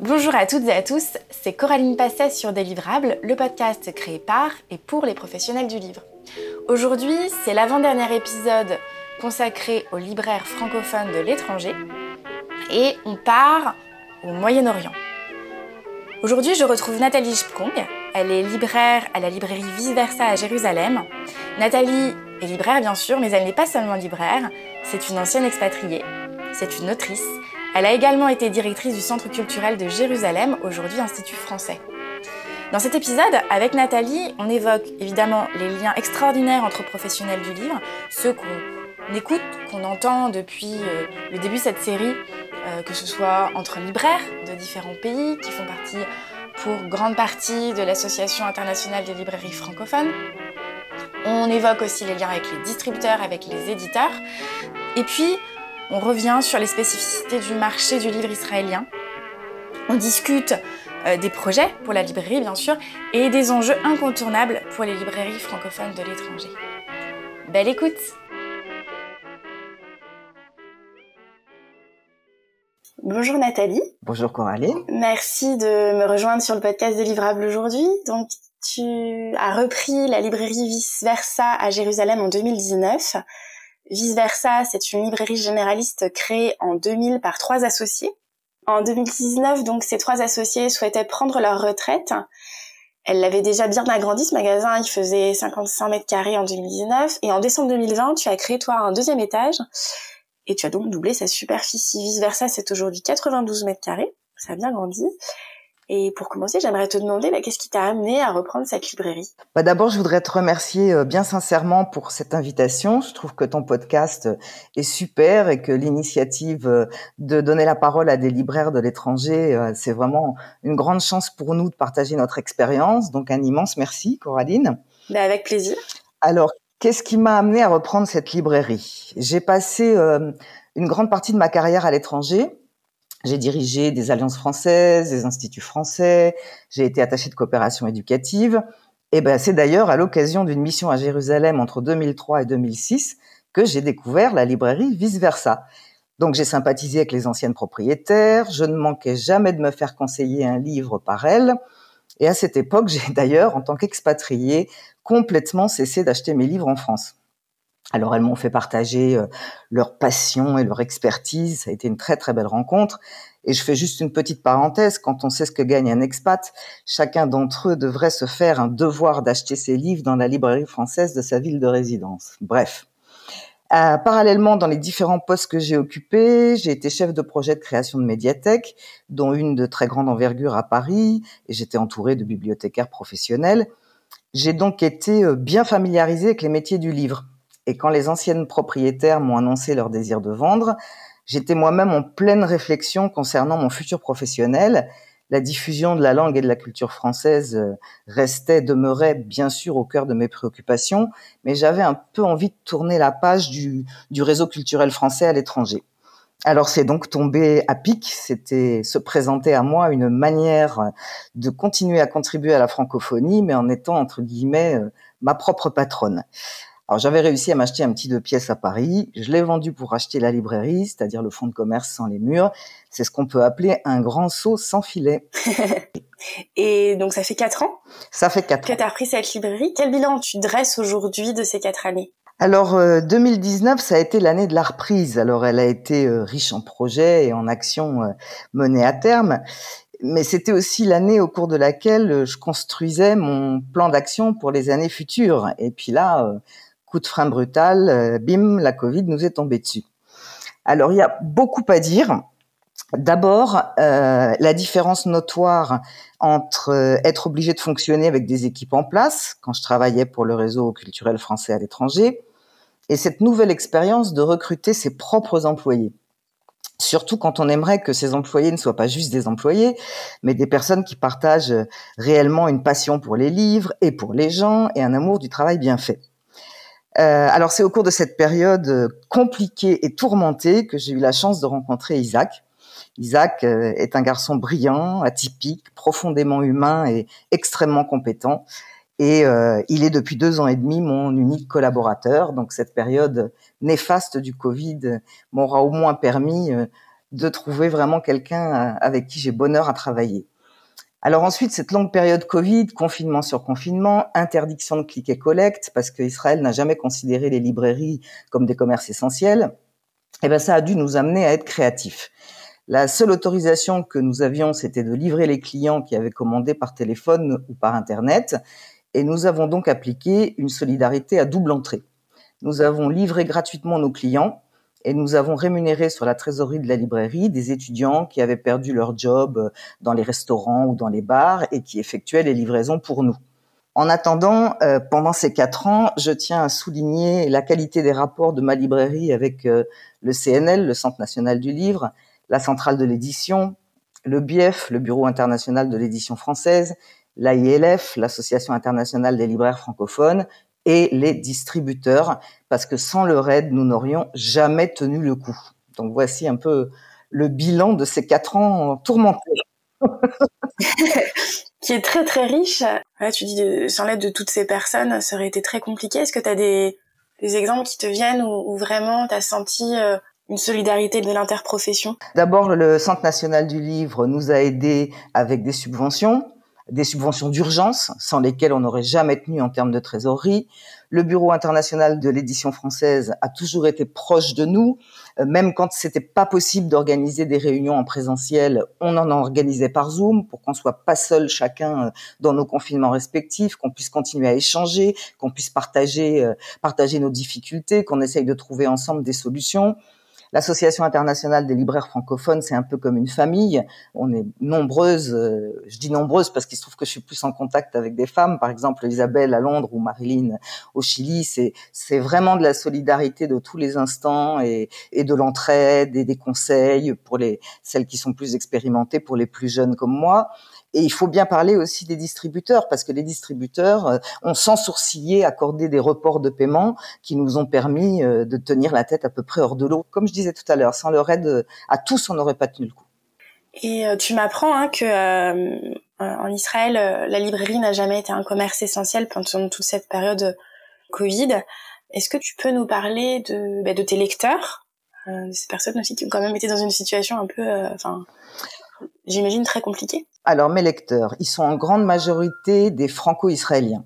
Bonjour à toutes et à tous, c'est Coraline Passet sur Délivrable, le podcast créé par et pour les professionnels du livre. Aujourd'hui, c'est l'avant-dernier épisode consacré aux libraires francophones de l'étranger et on part au Moyen-Orient. Aujourd'hui, je retrouve Nathalie Jipkong. Elle est libraire à la librairie Vice Versa à Jérusalem. Nathalie est libraire, bien sûr, mais elle n'est pas seulement libraire. C'est une ancienne expatriée. C'est une autrice. Elle a également été directrice du Centre culturel de Jérusalem, aujourd'hui Institut français. Dans cet épisode, avec Nathalie, on évoque évidemment les liens extraordinaires entre professionnels du livre, ceux qu'on écoute, qu'on entend depuis euh, le début de cette série, euh, que ce soit entre libraires de différents pays qui font partie pour grande partie de l'Association internationale des librairies francophones. On évoque aussi les liens avec les distributeurs, avec les éditeurs. Et puis, on revient sur les spécificités du marché du livre israélien. On discute euh, des projets pour la librairie, bien sûr, et des enjeux incontournables pour les librairies francophones de l'étranger. Belle écoute Bonjour Nathalie. Bonjour Coralie. Merci de me rejoindre sur le podcast Délivrable aujourd'hui. Donc, tu as repris la librairie Vice Versa à Jérusalem en 2019 Vice Versa, c'est une librairie généraliste créée en 2000 par trois associés. En 2019, donc, ces trois associés souhaitaient prendre leur retraite. Elle l'avait déjà bien agrandi, ce magasin, il faisait 55 mètres carrés en 2019. Et en décembre 2020, tu as créé, toi, un deuxième étage. Et tu as donc doublé sa superficie. Vice Versa, c'est aujourd'hui 92 mètres carrés. Ça a bien grandi. Et pour commencer, j'aimerais te demander bah, qu'est-ce qui t'a amené à reprendre cette librairie? Bah D'abord, je voudrais te remercier euh, bien sincèrement pour cette invitation. Je trouve que ton podcast est super et que l'initiative euh, de donner la parole à des libraires de l'étranger, euh, c'est vraiment une grande chance pour nous de partager notre expérience. Donc un immense merci, Coraline. Bah avec plaisir. Alors, qu'est-ce qui m'a amené à reprendre cette librairie? J'ai passé une grande partie de ma carrière à l'étranger j'ai dirigé des alliances françaises, des instituts français, j'ai été attachée de coopération éducative. Et ben, c'est d'ailleurs à l'occasion d'une mission à Jérusalem entre 2003 et 2006 que j'ai découvert la librairie Vice Versa. Donc j'ai sympathisé avec les anciennes propriétaires, je ne manquais jamais de me faire conseiller un livre par elles. Et à cette époque, j'ai d'ailleurs, en tant qu'expatriée, complètement cessé d'acheter mes livres en France. Alors elles m'ont fait partager euh, leur passion et leur expertise. Ça a été une très très belle rencontre. Et je fais juste une petite parenthèse. Quand on sait ce que gagne un expat, chacun d'entre eux devrait se faire un devoir d'acheter ses livres dans la librairie française de sa ville de résidence. Bref. Euh, parallèlement, dans les différents postes que j'ai occupés, j'ai été chef de projet de création de médiathèque, dont une de très grande envergure à Paris, et j'étais entourée de bibliothécaires professionnels. J'ai donc été euh, bien familiarisée avec les métiers du livre et quand les anciennes propriétaires m'ont annoncé leur désir de vendre, j'étais moi-même en pleine réflexion concernant mon futur professionnel. La diffusion de la langue et de la culture française euh, restait, demeurait bien sûr au cœur de mes préoccupations, mais j'avais un peu envie de tourner la page du, du réseau culturel français à l'étranger. Alors c'est donc tombé à pic, c'était se présenter à moi une manière de continuer à contribuer à la francophonie, mais en étant entre guillemets euh, ma propre patronne. Alors j'avais réussi à m'acheter un petit deux pièces à Paris. Je l'ai vendu pour acheter la librairie, c'est-à-dire le fonds de commerce sans les murs. C'est ce qu'on peut appeler un grand saut sans filet. Et donc ça fait quatre ans Ça fait quatre ans. Que tu as repris cette librairie. Quel bilan tu dresses aujourd'hui de ces quatre années? Alors 2019, euh, ça a été l'année de la reprise. Alors elle a été euh, riche en projets et en actions euh, menées à terme, mais c'était aussi l'année au cours de laquelle je construisais mon plan d'action pour les années futures. Et puis là, coup de frein brutal, euh, bim, la Covid nous est tombée dessus. Alors il y a beaucoup à dire. D'abord, euh, la différence notoire entre euh, être obligé de fonctionner avec des équipes en place, quand je travaillais pour le réseau culturel français à l'étranger, et cette nouvelle expérience de recruter ses propres employés. Surtout quand on aimerait que ces employés ne soient pas juste des employés, mais des personnes qui partagent réellement une passion pour les livres et pour les gens et un amour du travail bien fait. Euh, alors c'est au cours de cette période euh, compliquée et tourmentée que j'ai eu la chance de rencontrer Isaac. Isaac euh, est un garçon brillant, atypique, profondément humain et extrêmement compétent. Et il est depuis deux ans et demi mon unique collaborateur. Donc cette période néfaste du Covid m'aura au moins permis de trouver vraiment quelqu'un euh, avec qui j'ai bonheur à travailler. Alors ensuite, cette longue période Covid, confinement sur confinement, interdiction de click et parce qu'Israël n'a jamais considéré les librairies comme des commerces essentiels, eh ben ça a dû nous amener à être créatifs. La seule autorisation que nous avions, c'était de livrer les clients qui avaient commandé par téléphone ou par Internet. Et nous avons donc appliqué une solidarité à double entrée. Nous avons livré gratuitement nos clients et nous avons rémunéré sur la trésorerie de la librairie des étudiants qui avaient perdu leur job dans les restaurants ou dans les bars et qui effectuaient les livraisons pour nous. En attendant, euh, pendant ces quatre ans, je tiens à souligner la qualité des rapports de ma librairie avec euh, le CNL, le Centre national du livre, la centrale de l'édition, le BIEF, le Bureau international de l'édition française, l'AILF, l'Association internationale des libraires francophones, et les distributeurs, parce que sans leur aide, nous n'aurions jamais tenu le coup. Donc voici un peu le bilan de ces quatre ans tourmentés. qui est très très riche. tu dis sans l'aide de toutes ces personnes, ça aurait été très compliqué. Est-ce que tu as des, exemples qui te viennent où, vraiment tu as senti euh, une solidarité de l'interprofession? D'abord, le Centre national du livre nous a aidés avec des subventions, des subventions d'urgence, sans lesquelles on n'aurait jamais tenu en termes de trésorerie. Le Bureau international de l'édition française a toujours été proche de nous, euh, même quand c'était pas possible d'organiser des réunions en présentiel, on en organisait par Zoom pour qu'on soit pas seul chacun euh, dans nos confinements respectifs, qu'on puisse continuer à échanger, qu'on puisse partager euh, partager nos difficultés, qu'on essaye de trouver ensemble des solutions. L'Association internationale des libraires francophones, c'est un peu comme une famille. On est nombreuses, euh, je dis nombreuses parce qu'il se trouve que je suis plus en contact avec des femmes, par exemple Isabelle à Londres ou Marilyn au Chili. C'est, c'est vraiment de la solidarité de tous les instants et, et de l'entraide et des conseils pour les celles qui sont plus expérimentées, pour les plus jeunes comme moi. Et il faut bien parler aussi des distributeurs, parce que les distributeurs euh, ont sans sourciller accordé des reports de paiement qui nous ont permis euh, de tenir la tête à peu près hors de l'eau. Comme je disais tout à l'heure, sans leur aide, euh, à tous, on n'aurait pas tenu le coup. Et tu m'apprends hein, que en Israël, la librairie n'a jamais été un commerce essentiel pendant toute cette période Covid. Est-ce que tu peux nous parler de, bah, tes lecteurs, ces personnes aussi qui ont quand même été dans une situation un peu, j'imagine très compliquée alors mes lecteurs, ils sont en grande majorité des franco-israéliens.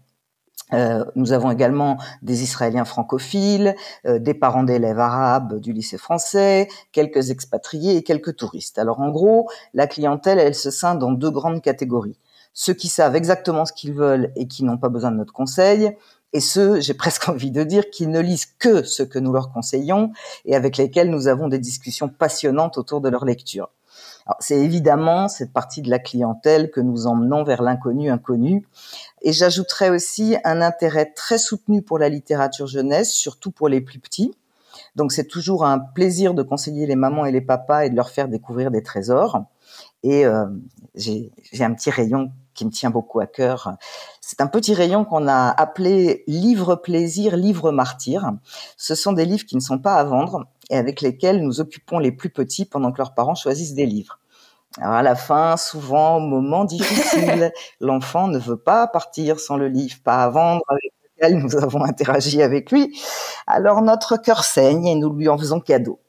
Euh, nous avons également des Israéliens francophiles, euh, des parents d'élèves arabes du lycée français, quelques expatriés et quelques touristes. Alors en gros, la clientèle, elle se scinde en deux grandes catégories. Ceux qui savent exactement ce qu'ils veulent et qui n'ont pas besoin de notre conseil, et ceux, j'ai presque envie de dire, qui ne lisent que ce que nous leur conseillons et avec lesquels nous avons des discussions passionnantes autour de leur lecture. C'est évidemment cette partie de la clientèle que nous emmenons vers l'inconnu inconnu. Et j'ajouterais aussi un intérêt très soutenu pour la littérature jeunesse, surtout pour les plus petits. Donc c'est toujours un plaisir de conseiller les mamans et les papas et de leur faire découvrir des trésors. Et euh, j'ai un petit rayon qui me tient beaucoup à cœur. C'est un petit rayon qu'on a appelé livre plaisir, livre martyr. Ce sont des livres qui ne sont pas à vendre et avec lesquels nous occupons les plus petits pendant que leurs parents choisissent des livres. Alors à la fin, souvent, au moment difficile, l'enfant ne veut pas partir sans le livre, pas à vendre avec lequel nous avons interagi avec lui. Alors notre cœur saigne et nous lui en faisons cadeau.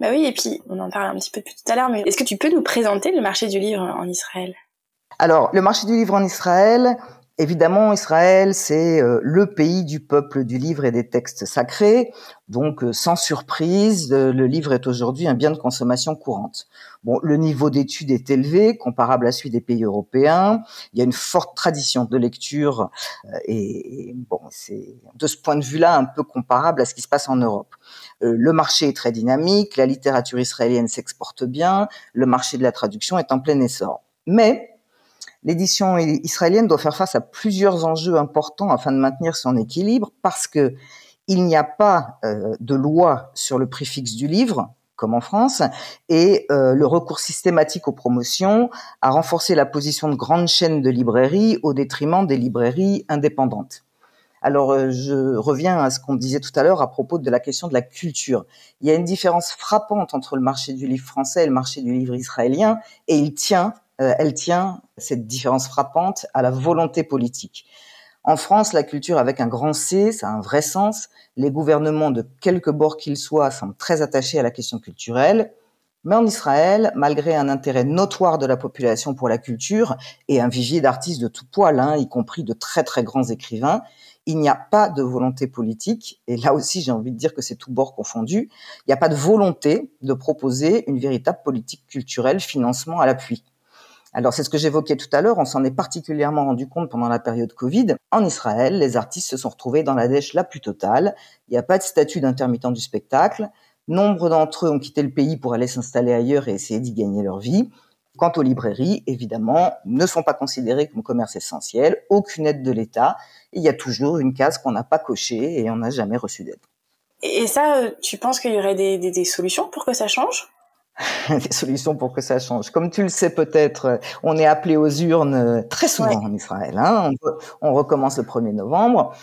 Bah oui, et puis on en parle un petit peu plus tout à l'heure, mais est-ce que tu peux nous présenter le marché du livre en Israël? Alors, le marché du livre en Israël, Évidemment, Israël, c'est euh, le pays du peuple du livre et des textes sacrés. Donc, euh, sans surprise, euh, le livre est aujourd'hui un bien de consommation courante. Bon, le niveau d'études est élevé, comparable à celui des pays européens. Il y a une forte tradition de lecture et, bon, c'est de ce point de vue-là un peu comparable à ce qui se passe en Europe. le marché est très dynamique, la littérature israélienne s'exporte bien, le marché de la traduction est en plein essor. Mais l'édition israélienne doit faire face à plusieurs enjeux importants afin de maintenir son équilibre parce que il n'y a pas euh, de loi sur le prix fixe du livre comme en France, et euh, le recours systématique aux promotions a renforcé la position de grandes chaînes de librairies au détriment des librairies indépendantes. Alors, euh, je reviens à ce qu'on disait tout à l'heure à propos de la question de la culture. Il y a une différence frappante entre le marché du livre français et le marché du livre israélien, et il tient elle tient, cette différence frappante, à la volonté politique. En France, la culture avec un grand C, ça a un vrai sens. Les gouvernements, de quelque bord qu'ils soient, sont très attachés à la question culturelle. Mais en Israël, malgré un intérêt notoire de la population pour la culture et un vivier d'artistes de tout poil, hein, y compris de très très grands écrivains, il n'y a pas de volonté politique, et là aussi j'ai envie de dire que c'est tout bord confondu, il n'y a pas de volonté de proposer une véritable politique culturelle, financement à l'appui. Alors c'est ce que j'évoquais tout à l'heure, on s'en est particulièrement rendu compte pendant la période Covid. En Israël, les artistes se sont retrouvés dans la dèche la plus totale. Il n'y a pas de statut d'intermittent du spectacle. Nombre d'entre eux ont quitté le pays pour aller s'installer ailleurs et essayer d'y gagner leur vie. Quant aux librairies, évidemment, ne sont pas considérées comme commerce essentiel, aucune aide de l'État. Il y a toujours une case qu'on n'a pas cochée et on n'a jamais reçu d'aide. Et ça, euh, tu penses qu'il y aurait des, des, des solutions pour que ça change? des solutions pour que ça change. Comme tu le sais peut-être, on est appelé aux urnes euh, très souvent en Israël. Hein. On, on, recommence le 1er novembre.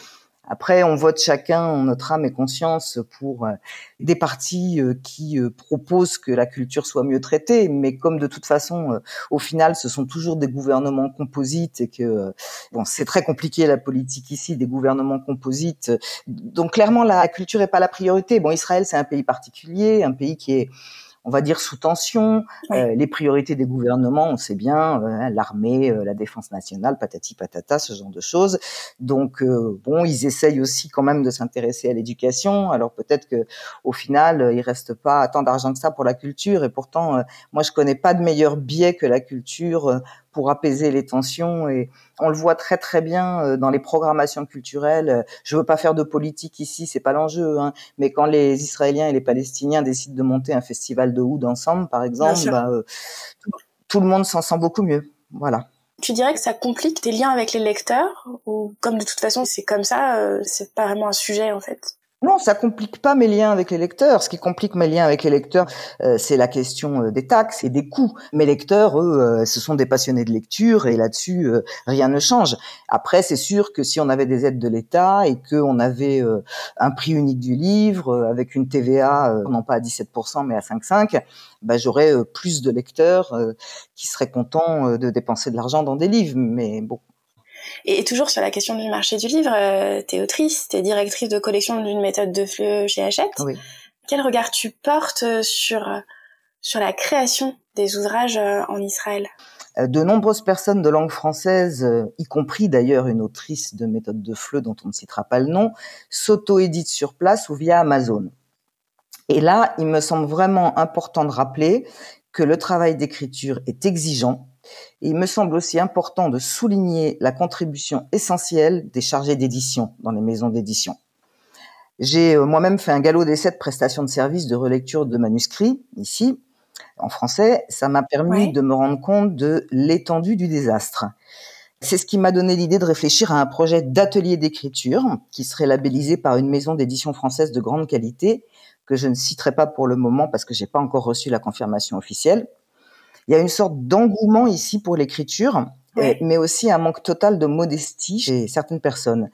Après, on vote chacun en notre âme et conscience pour euh, des partis euh, qui euh, proposent que la culture soit mieux traitée, mais comme de toute façon, au final, ce sont toujours des gouvernements composites et que bon, c'est très compliqué la politique ici, des gouvernements composites. Donc clairement, la culture est pas la priorité. Bon, Israël, c'est un pays particulier, un pays qui est on va dire sous tension. Euh, les priorités des gouvernements, on sait bien, euh, l'armée, euh, la défense nationale, patati patata, ce genre de choses. Donc bon, ils essayent aussi quand même de s'intéresser à l'éducation. Alors peut-être que au final, il reste pas tant d'argent que ça pour la culture. Et pourtant, moi, je connais pas de meilleur biais que la culture pour apaiser les tensions. Et on le voit très très bien euh, dans les programmations culturelles. Je veux pas faire de politique ici, c'est pas l'enjeu. Hein. Mais quand les Israéliens et les Palestiniens décident de monter un festival de oud ensemble, par exemple, bah, euh, tout, le monde s'en sent beaucoup mieux. Voilà. Tu dirais que ça complique tes liens avec les lecteurs ou comme de toute façon c'est comme ça, euh, c'est pas vraiment un sujet en fait? Non, ça complique pas mes liens avec les lecteurs. Ce qui complique mes liens avec les lecteurs, euh, c'est la question euh, des taxes et des coûts. Mes lecteurs, eux, euh, ce sont des passionnés de lecture et là-dessus, rien ne change. Après, c'est sûr que si on avait des aides de l'État et qu'on avait un prix unique du livre avec une TVA non pas à 17% mais à 5,5, bah, j'aurais plus de lecteurs qui seraient contents de dépenser de l'argent dans des livres. Mais bon, et toujours sur la question du marché du livre, euh, tu es autrice, tu es directrice de collection d'une méthode de fleu chez Hachette. Oui. Quel regard tu portes euh, sur, euh, sur la création des ouvrages en Israël? De nombreuses personnes de langue française, y compris d'ailleurs une autrice de méthode de fleu dont on ne citera pas le nom, s'auto-éditent sur place ou via Amazon. Et là, il me semble vraiment important de rappeler que le travail d'écriture est exigeant, il me semble aussi important de souligner la contribution essentielle des chargés d'édition dans les maisons d'édition. J'ai euh, moi-même fait un galop d'essai de prestations de services de relecture de manuscrits ici, en français. Ça m'a permis de me rendre compte de l'étendue du désastre. C'est ce qui m'a donné l'idée de réfléchir à un projet d'atelier d'écriture qui serait labellisé par une maison d'édition française de grande qualité que je ne citerai pas pour le moment parce que j'ai pas encore reçu la confirmation officielle. Il y a une sorte d'engouement ici pour l'écriture, mais aussi un manque total de modestie chez certaines personnes.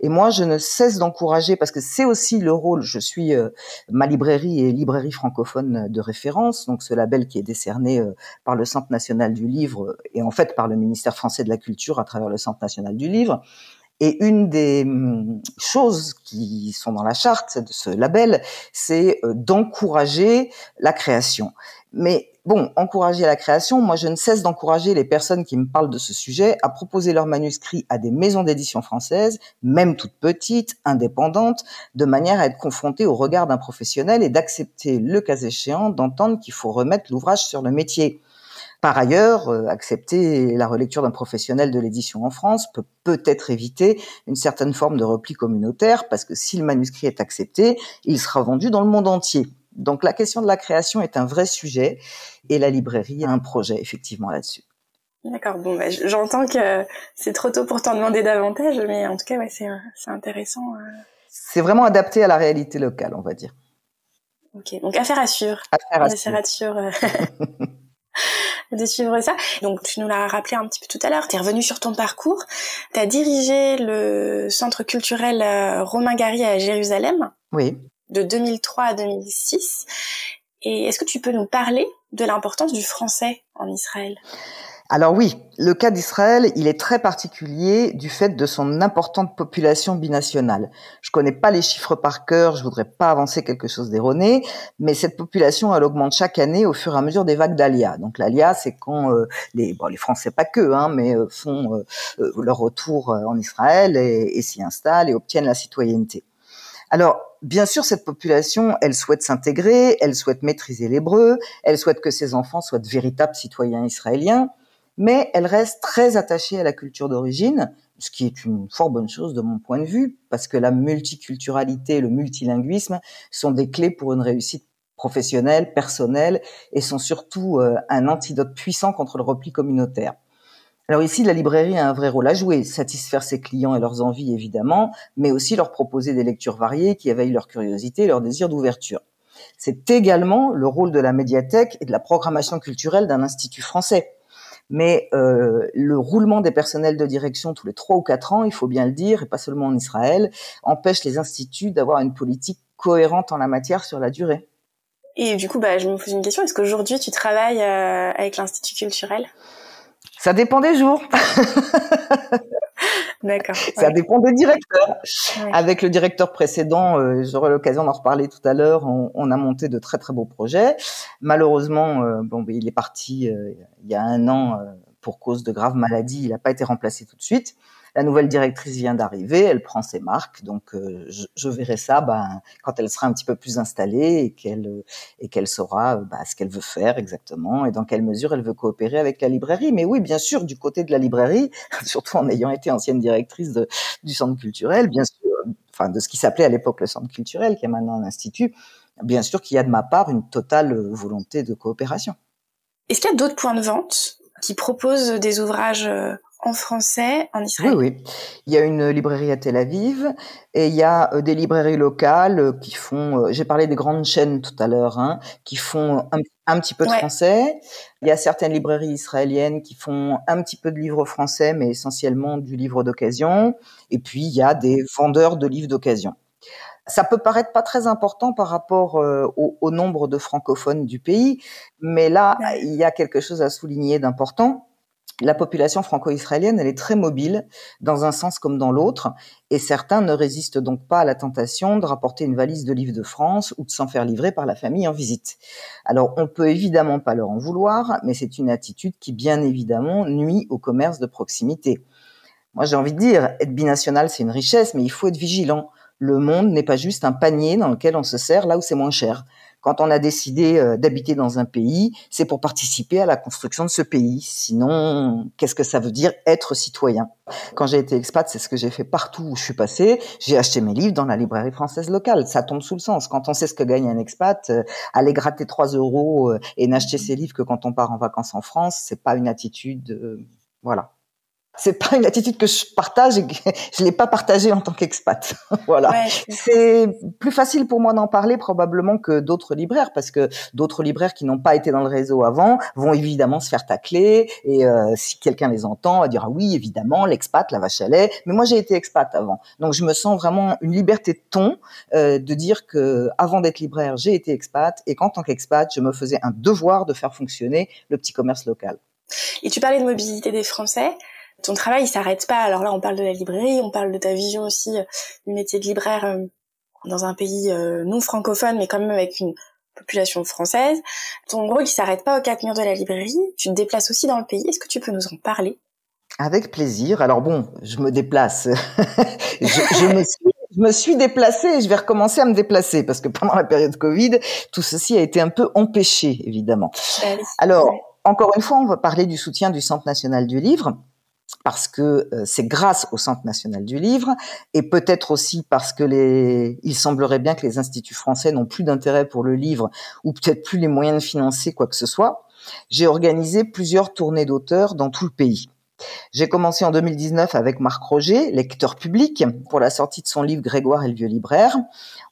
Et moi, je ne cesse d'encourager, parce que c'est aussi le rôle, je suis euh, ma librairie et librairie francophone de référence, donc ce label qui est décerné euh, par le Centre national du livre et en fait par le ministère français de la Culture à travers le Centre national du livre. Et une des hum, choses qui sont dans la charte de ce label, c'est euh, d'encourager la création. Mais bon, encourager la création, moi je ne cesse d'encourager les personnes qui me parlent de ce sujet à proposer leurs manuscrits à des maisons d'édition françaises, même toutes petites, indépendantes, de manière à être confrontées au regard d'un professionnel et d'accepter, le cas échéant, d'entendre qu'il faut remettre l'ouvrage sur le métier. Par ailleurs, euh, accepter la relecture d'un professionnel de l'édition en France peut peut-être éviter une certaine forme de repli communautaire, parce que si le manuscrit est accepté, il sera vendu dans le monde entier. Donc la question de la création est un vrai sujet et la librairie a un projet effectivement là-dessus. D'accord, bon, bah, j'entends que c'est trop tôt pour t'en demander davantage, mais en tout cas, ouais, c'est intéressant. Euh. C'est vraiment adapté à la réalité locale, on va dire. Ok, donc affaire à suivre. Affaire à suivre. Euh, de suivre ça. Donc tu nous l'as rappelé un petit peu tout à l'heure, tu es revenu sur ton parcours, tu as dirigé le centre culturel euh, Romain Gary à Jérusalem. Oui de 2003 à 2006. Et est-ce que tu peux nous parler de l'importance du français en Israël? Alors oui, le cas d'Israël, il est très particulier du fait de son importante population binationale. Je connais pas les chiffres par cœur, je voudrais pas avancer quelque chose d'erroné, mais cette population, elle augmente chaque année au fur et à mesure des vagues d'Alia. Donc l'Alia, c'est quand euh, les, bon, les Français pas que, hein, mais euh, font euh, leur retour en Israël et s'y installent et obtiennent la citoyenneté. Alors, bien sûr, cette population, elle souhaite s'intégrer, elle souhaite maîtriser l'hébreu, elle souhaite que ses enfants soient de véritables citoyens israéliens, mais elle reste très attachée à la culture d'origine, ce qui est une fort bonne chose de mon point de vue, parce que la multiculturalité, le multilinguisme sont des clés pour une réussite professionnelle, personnelle, et sont surtout euh, un antidote puissant contre le repli communautaire. Alors ici, la librairie a un vrai rôle à jouer, satisfaire ses clients et leurs envies évidemment, mais aussi leur proposer des lectures variées qui éveillent leur curiosité et leur désir d'ouverture. C'est également le rôle de la médiathèque et de la programmation culturelle d'un institut français mais euh, le roulement des personnels de direction tous les trois ou quatre ans, il faut bien le dire, et pas seulement en Israël, empêche les instituts d'avoir une politique cohérente en la matière sur la durée. Et du coup, bah, je me pose une question. Est-ce qu'aujourd'hui, tu travailles euh, avec l'Institut culturel? Ça dépend des jours. D'accord. Ça dépend des directeurs. Avec le directeur précédent, euh, j'aurai l'occasion d'en reparler tout à l'heure. On, on, a monté de très très beaux projets. Malheureusement, euh, bon, il est parti euh, il y a un an pour cause de graves maladies. Il n'a pas été remplacé tout de suite. La nouvelle directrice vient d'arriver, elle prend ses marques, donc euh, je, verrai ça ben, quand elle sera un petit peu plus installée et qu'elle qu'elle saura ben, ce qu'elle veut faire exactement et dans quelle mesure elle veut coopérer avec la librairie. Mais oui, bien sûr, du côté de la librairie, surtout en ayant été ancienne directrice du centre culturel, bien sûr, enfin de ce qui s'appelait à l'époque le centre culturel, qui est maintenant un institut, bien sûr qu'il y a de ma part une totale volonté de coopération. Est-ce qu'il y a d'autres points de vente qui proposent des ouvrages euh, en français en Israël Oui, oui. Il y a une librairie à Tel Aviv et il y a euh, des librairies locales euh, qui font. Euh, j'ai parlé des grandes chaînes tout à l'heure, hein, qui font un, petit peu de français. Il y a certaines librairies israéliennes qui font un petit peu de livres français, mais essentiellement du livre d'occasion. Et puis il y a des vendeurs de livres d'occasion. Ça peut paraître pas très important par rapport au, au, nombre de francophones du pays, mais là, il y a quelque chose à souligner d'important la population franco-israélienne, elle est très mobile dans un sens comme dans l'autre, et certains ne résistent donc pas à la tentation de rapporter une valise de livres de France ou de s'en faire livrer par la famille en visite. Alors, on peut évidemment pas leur en vouloir, mais c'est une attitude qui, bien évidemment, nuit au commerce de proximité. Moi, j'ai envie de dire, être binational, c'est une richesse, mais il faut être vigilant. Le monde n'est pas juste un panier dans lequel on se sert là où c'est moins cher. Quand on a décidé euh, d'habiter dans un pays, c'est pour participer à la construction de ce pays. Sinon, qu'est-ce que ça veut dire être citoyen? Quand j'ai été expat, c'est ce que j'ai fait partout où je suis passé. J'ai acheté mes livres dans la librairie française locale. Ça tombe sous le sens. Quand on sait ce que gagne un expat, euh, aller gratter 3 euros euh, et n'acheter ses livres que quand on part en vacances en France, c'est pas une attitude. voilà c'est pas une attitude que je partage et que je l'ai pas partagée en tant qu'expat. voilà. c'est plus facile pour moi d'en parler probablement que d'autres libraires parce que d'autres libraires qui n'ont pas été dans le réseau avant vont évidemment se faire tacler et euh, si quelqu'un les entend, va dire ah oui évidemment l'expat, la vache à lait. Mais moi j'ai été expat avant, donc je me sens vraiment une liberté de ton euh, de dire que avant d'être libraire j'ai été expat et qu'en tant qu'expat je me faisais un devoir de faire fonctionner le petit commerce local. Et tu parlais de mobilité des Français ton travail il s'arrête pas. Alors là, on parle de la librairie, on parle de ta vision aussi euh, du métier de libraire euh, dans un pays euh, non francophone, mais quand même avec une population française. Ton rôle, il s'arrête pas aux quatre murs de la librairie. Tu te déplaces aussi dans le pays. Est-ce que tu peux nous en parler? Avec plaisir. Alors bon, je me déplace. je, me suis je me suis déplacée et je vais recommencer à me déplacer parce que pendant la période Covid, tout ceci a été un peu empêché, évidemment. Alors, encore une fois, on va parler du soutien du Centre national du livre parce que euh, c'est grâce au Centre national du livre et peut-être aussi parce que les, il semblerait bien que les instituts français n'ont plus d'intérêt pour le livre ou peut-être plus les moyens de financer quoi que ce soit. J'ai organisé plusieurs tournées d'auteurs dans tout le pays. J'ai commencé en 2019 avec Marc Roger, lecteur public, pour la sortie de son livre Grégoire et le vieux libraire.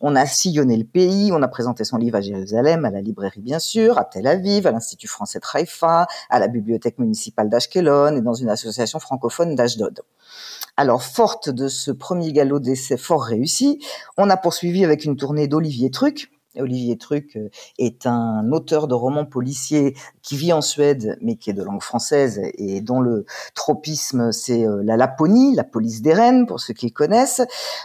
On a sillonné le pays, on a présenté son livre à Jérusalem, à la librairie bien sûr, à Tel Aviv, à l'Institut français de Haïfa, à la bibliothèque municipale d'Ashkelon et dans une association francophone d'Ashdod. Alors, forte de ce premier galop d'essai fort réussi, on a poursuivi avec une tournée d'Olivier Truc, Olivier Truc est un auteur de romans policiers qui vit en Suède, mais qui est de langue française et dont le tropisme, c'est la Laponie, la police des reines, pour ceux qui connaissent.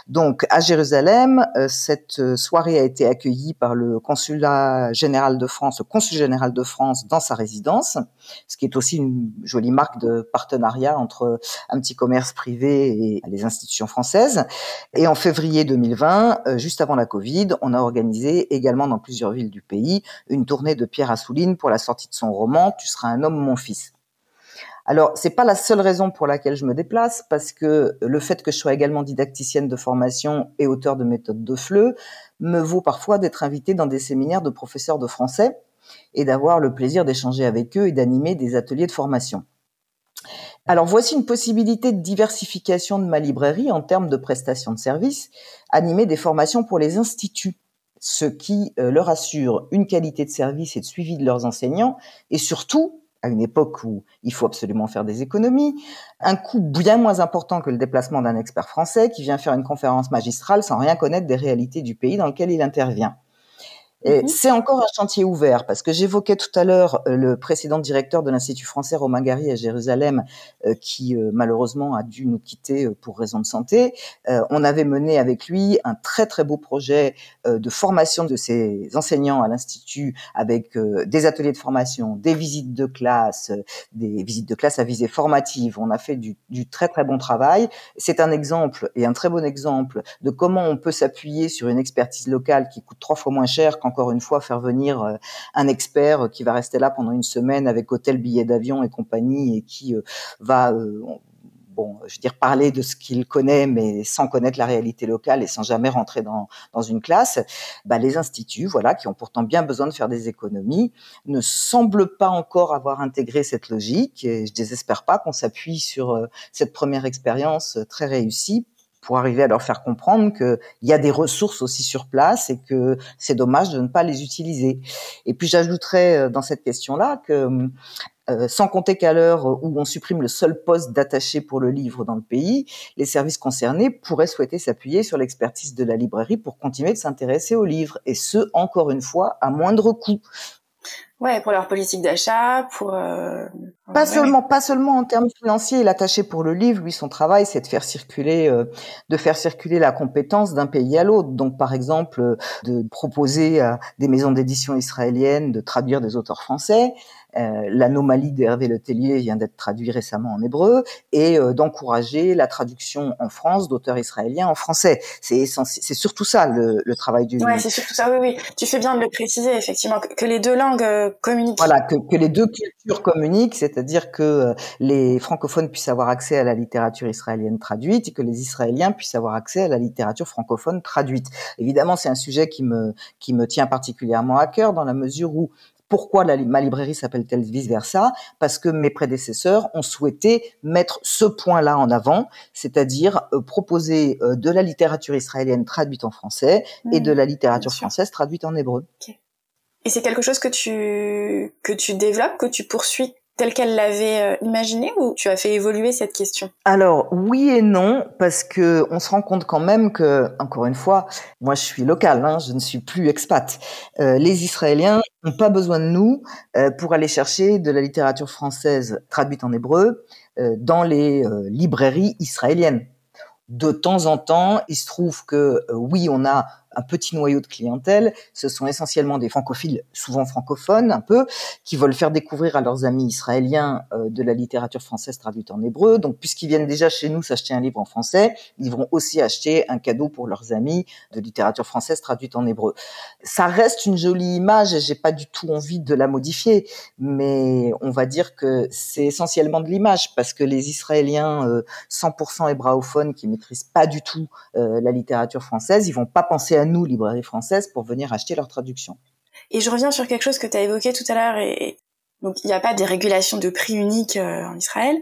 Donc, à Jérusalem, cette soirée a été accueillie par le consulat général de France, le consul général de France dans sa résidence, ce qui est aussi une jolie marque de partenariat entre un petit commerce privé et les institutions françaises. Et en février 2020, euh, juste avant la Covid, on a organisé également dans plusieurs villes du pays une tournée de Pierre Assouline pour la sortie de son roman Tu seras un homme, mon fils. Alors, c'est pas la seule raison pour laquelle je me déplace, parce que le fait que je sois également didacticienne de formation et auteur de méthode de FLE me vaut parfois d'être invitée dans des séminaires de professeurs de français et d'avoir le plaisir d'échanger avec eux et d'animer des ateliers de formation. Alors voici une possibilité de diversification de ma librairie en termes de prestations de services, animer des formations pour les instituts, ce qui euh, leur assure une qualité de service et de suivi de leurs enseignants, et surtout, à une époque où il faut absolument faire des économies, un coût bien moins important que le déplacement d'un expert français qui vient faire une conférence magistrale sans rien connaître des réalités du pays dans lequel il intervient. Et mhm. c'est encore un chantier ouvert parce que j'évoquais tout à l'heure euh, le précédent directeur de l'Institut français Romain Gary à Jérusalem euh, qui euh, malheureusement a dû nous quitter pour raison de santé. on avait mené avec lui un très très beau projet de formation de ses enseignants à l'Institut avec des ateliers de formation, des visites de classe, des visites de classe à visée formative. On a fait du, du très très bon travail. C'est un exemple et un très bon exemple de comment on peut s'appuyer sur une expertise locale qui coûte trois fois moins cher qu'en encore une fois faire venir euh, un expert qui va rester là pendant une semaine avec hôtel, billet d'avion et compagnie et qui euh, va euh, bon, je veux dire, parler de ce qu'il connaît, mais sans connaître la réalité locale et sans jamais rentrer dans, dans une classe, bah, les instituts, voilà, qui ont pourtant bien besoin de faire des économies, ne semblent pas encore avoir intégré cette logique. Et je désespère pas qu'on s'appuie sur cette première expérience très réussie pour arriver à leur faire comprendre qu'il y a des ressources aussi sur place et que c'est dommage de ne pas les utiliser. Et puis j'ajouterais euh, dans cette question-là que euh, sans compter qu'à l'heure où on supprime le seul poste d'attaché pour le livre dans le pays, les services concernés pourraient souhaiter s'appuyer sur l'expertise de la librairie pour continuer de s'intéresser aux livres, et ce, encore une fois, à moindre coût. Ouais, pour leur politique d'achat, pour euh, pas seulement pas seulement en termes financiers. L'attaché pour le livre, lui, son travail, c'est de faire circuler euh, de faire circuler la compétence d'un pays à l'autre. Donc, par exemple, euh, de proposer à des maisons d'édition israéliennes de traduire des auteurs français. Euh, L'anomalie d'Hervé Letellier vient d'être traduit récemment en hébreu et euh, d'encourager la traduction en France d'auteurs israéliens en français. C'est c'est surtout ça le, le travail du. Ouais, c'est surtout ça. Oui, oui. Tu fais bien de le préciser effectivement que, les deux langues euh, communiquent. Voilà, que, que les deux cultures communiquent, c'est-à-dire que les francophones puissent avoir accès à la littérature israélienne traduite et que les Israéliens puissent avoir accès à la littérature francophone traduite. Évidemment, c'est un sujet qui me qui me tient particulièrement à cœur dans la mesure où pourquoi ma librairie s'appelle-t-elle vice versa Parce que mes prédécesseurs ont souhaité mettre ce point-là en avant, c'est-à-dire euh, proposer euh, de la littérature israélienne traduite en français et de mmh. la littérature française traduite en hébreu. Et c'est quelque chose que tu que tu développes, que tu poursuis? Telle qu'elle l'avait euh, imaginé ou tu as fait évoluer cette question? Alors oui et non parce que on se rend compte quand même que encore une fois, moi je suis local, hein, je ne suis plus expat. Euh, les Israéliens n'ont pas besoin de nous euh, pour aller chercher de la littérature française traduite en hébreu dans les librairies israéliennes. De temps en temps, il se trouve que oui, on a un petit noyau de clientèle. Ce sont essentiellement des francophiles, souvent francophones un peu, qui veulent faire découvrir à leurs amis israéliens euh, de la littérature française traduite en hébreu. Donc, puisqu'ils viennent déjà chez nous s'acheter un livre en français, ils vont aussi acheter un cadeau pour leurs amis de littérature française traduite en hébreu. Ça reste une jolie image et j'ai pas du tout envie de la modifier, mais on va dire que c'est essentiellement de l'image parce que les Israéliens 100% euh, hébraophones qui maîtrisent pas du tout euh, la littérature française, ils vont pas penser à nous, librairie française, pour venir acheter leur traduction. Et je reviens sur quelque chose que tu as évoqué tout à l'heure, et donc il n'y a pas des régulations de prix uniques euh, en Israël.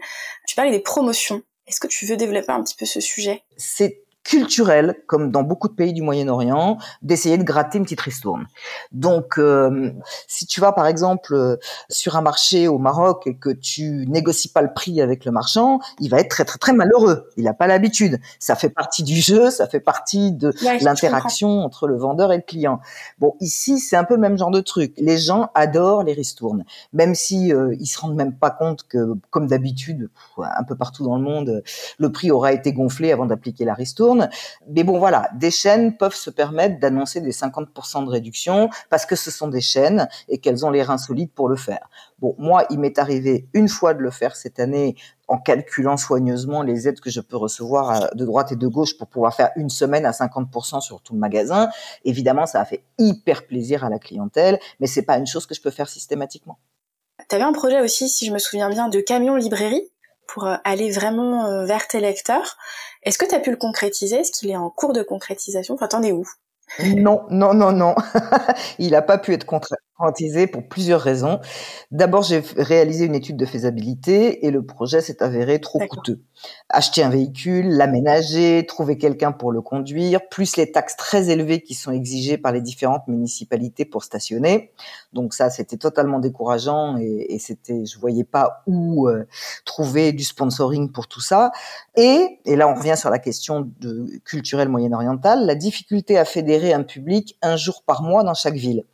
Tu parlais des promotions. Est-ce que tu veux développer un petit peu ce sujet? C'est culturel, comme dans beaucoup de pays du Moyen-Orient, d'essayer de gratter une petite ristourne. Donc, euh, si tu vas par exemple euh, sur un marché au Maroc et que tu négocies pas le prix avec le marchand, il va être très très très malheureux. Il n'a pas l'habitude. Ça fait partie du jeu, ça fait partie de l'interaction entre le vendeur et le client. Bon, ici c'est un peu le même genre de truc. Les gens adorent les ristournes, même si euh, ils se rendent même pas compte que, comme d'habitude, un peu partout dans le monde, le prix aura été gonflé avant d'appliquer la ristourne. Mais bon, voilà, des chaînes peuvent se permettre d'annoncer des 50% de réduction parce que ce sont des chaînes et qu'elles ont les reins solides pour le faire. Bon, moi, il m'est arrivé une fois de le faire cette année en calculant soigneusement les aides que je peux recevoir euh, de droite et de gauche pour pouvoir faire une semaine à 50% sur tout le magasin. Évidemment, ça a fait hyper plaisir à la clientèle, mais c'est pas une chose que je peux faire systématiquement. Tu avais un projet aussi, si je me souviens bien, de camion librairie pour euh, aller vraiment euh, vers tes lecteurs. Est-ce que tu as pu le concrétiser Est-ce qu'il est en cours de concrétisation? Enfin, t'en es où? Non, non, non, non. il n'a pas pu être pour plusieurs raisons. D'abord, j'ai réalisé une étude de faisabilité et le projet s'est avéré trop coûteux. Acheter un véhicule, l'aménager, trouver quelqu'un pour le conduire, plus les taxes très élevées qui sont exigées par les différentes municipalités pour stationner. Donc ça, c'était totalement décourageant et, et c'était, je voyais pas où euh, trouver du sponsoring pour tout ça. Et, et là, on revient sur la question de culturelle moyen-orientale, la difficulté à fédérer un public un jour par mois dans chaque ville.